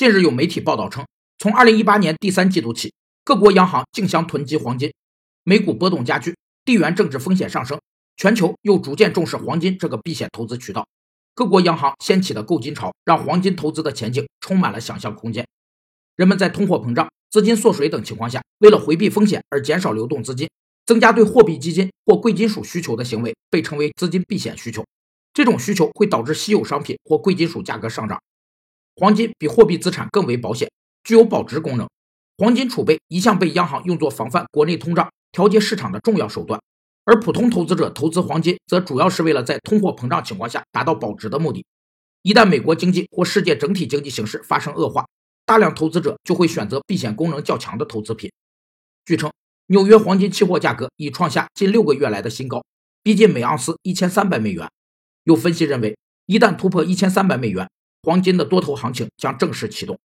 近日有媒体报道称，从2018年第三季度起，各国央行竞相囤积黄金，美股波动加剧，地缘政治风险上升，全球又逐渐重视黄金这个避险投资渠道。各国央行掀起的购金潮，让黄金投资的前景充满了想象空间。人们在通货膨胀、资金缩水等情况下，为了回避风险而减少流动资金，增加对货币基金或贵金属需求的行为，被称为资金避险需求。这种需求会导致稀有商品或贵金属价格上涨。黄金比货币资产更为保险，具有保值功能。黄金储备一向被央行用作防范国内通胀、调节市场的重要手段。而普通投资者投资黄金，则主要是为了在通货膨胀情况下达到保值的目的。一旦美国经济或世界整体经济形势发生恶化，大量投资者就会选择避险功能较强的投资品。据称，纽约黄金期货价格已创下近六个月来的新高，逼近每盎司一千三百美元。有分析认为，一旦突破一千三百美元，黄金的多头行情将正式启动。